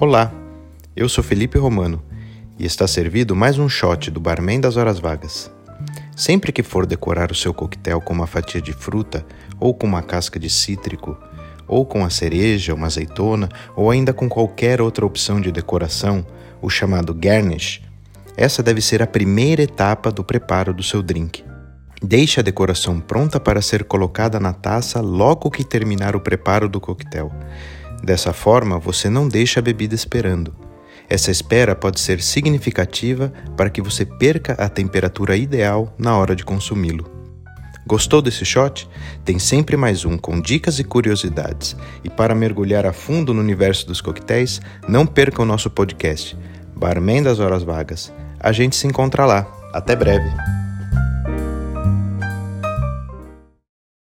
Olá, eu sou Felipe Romano e está servido mais um shot do Barman das Horas Vagas. Sempre que for decorar o seu coquetel com uma fatia de fruta, ou com uma casca de cítrico, ou com a cereja, uma azeitona, ou ainda com qualquer outra opção de decoração, o chamado garnish, essa deve ser a primeira etapa do preparo do seu drink. Deixe a decoração pronta para ser colocada na taça logo que terminar o preparo do coquetel. Dessa forma, você não deixa a bebida esperando. Essa espera pode ser significativa para que você perca a temperatura ideal na hora de consumi-lo. Gostou desse shot? Tem sempre mais um com dicas e curiosidades. E para mergulhar a fundo no universo dos coquetéis, não perca o nosso podcast, Barman das Horas Vagas. A gente se encontra lá. Até breve!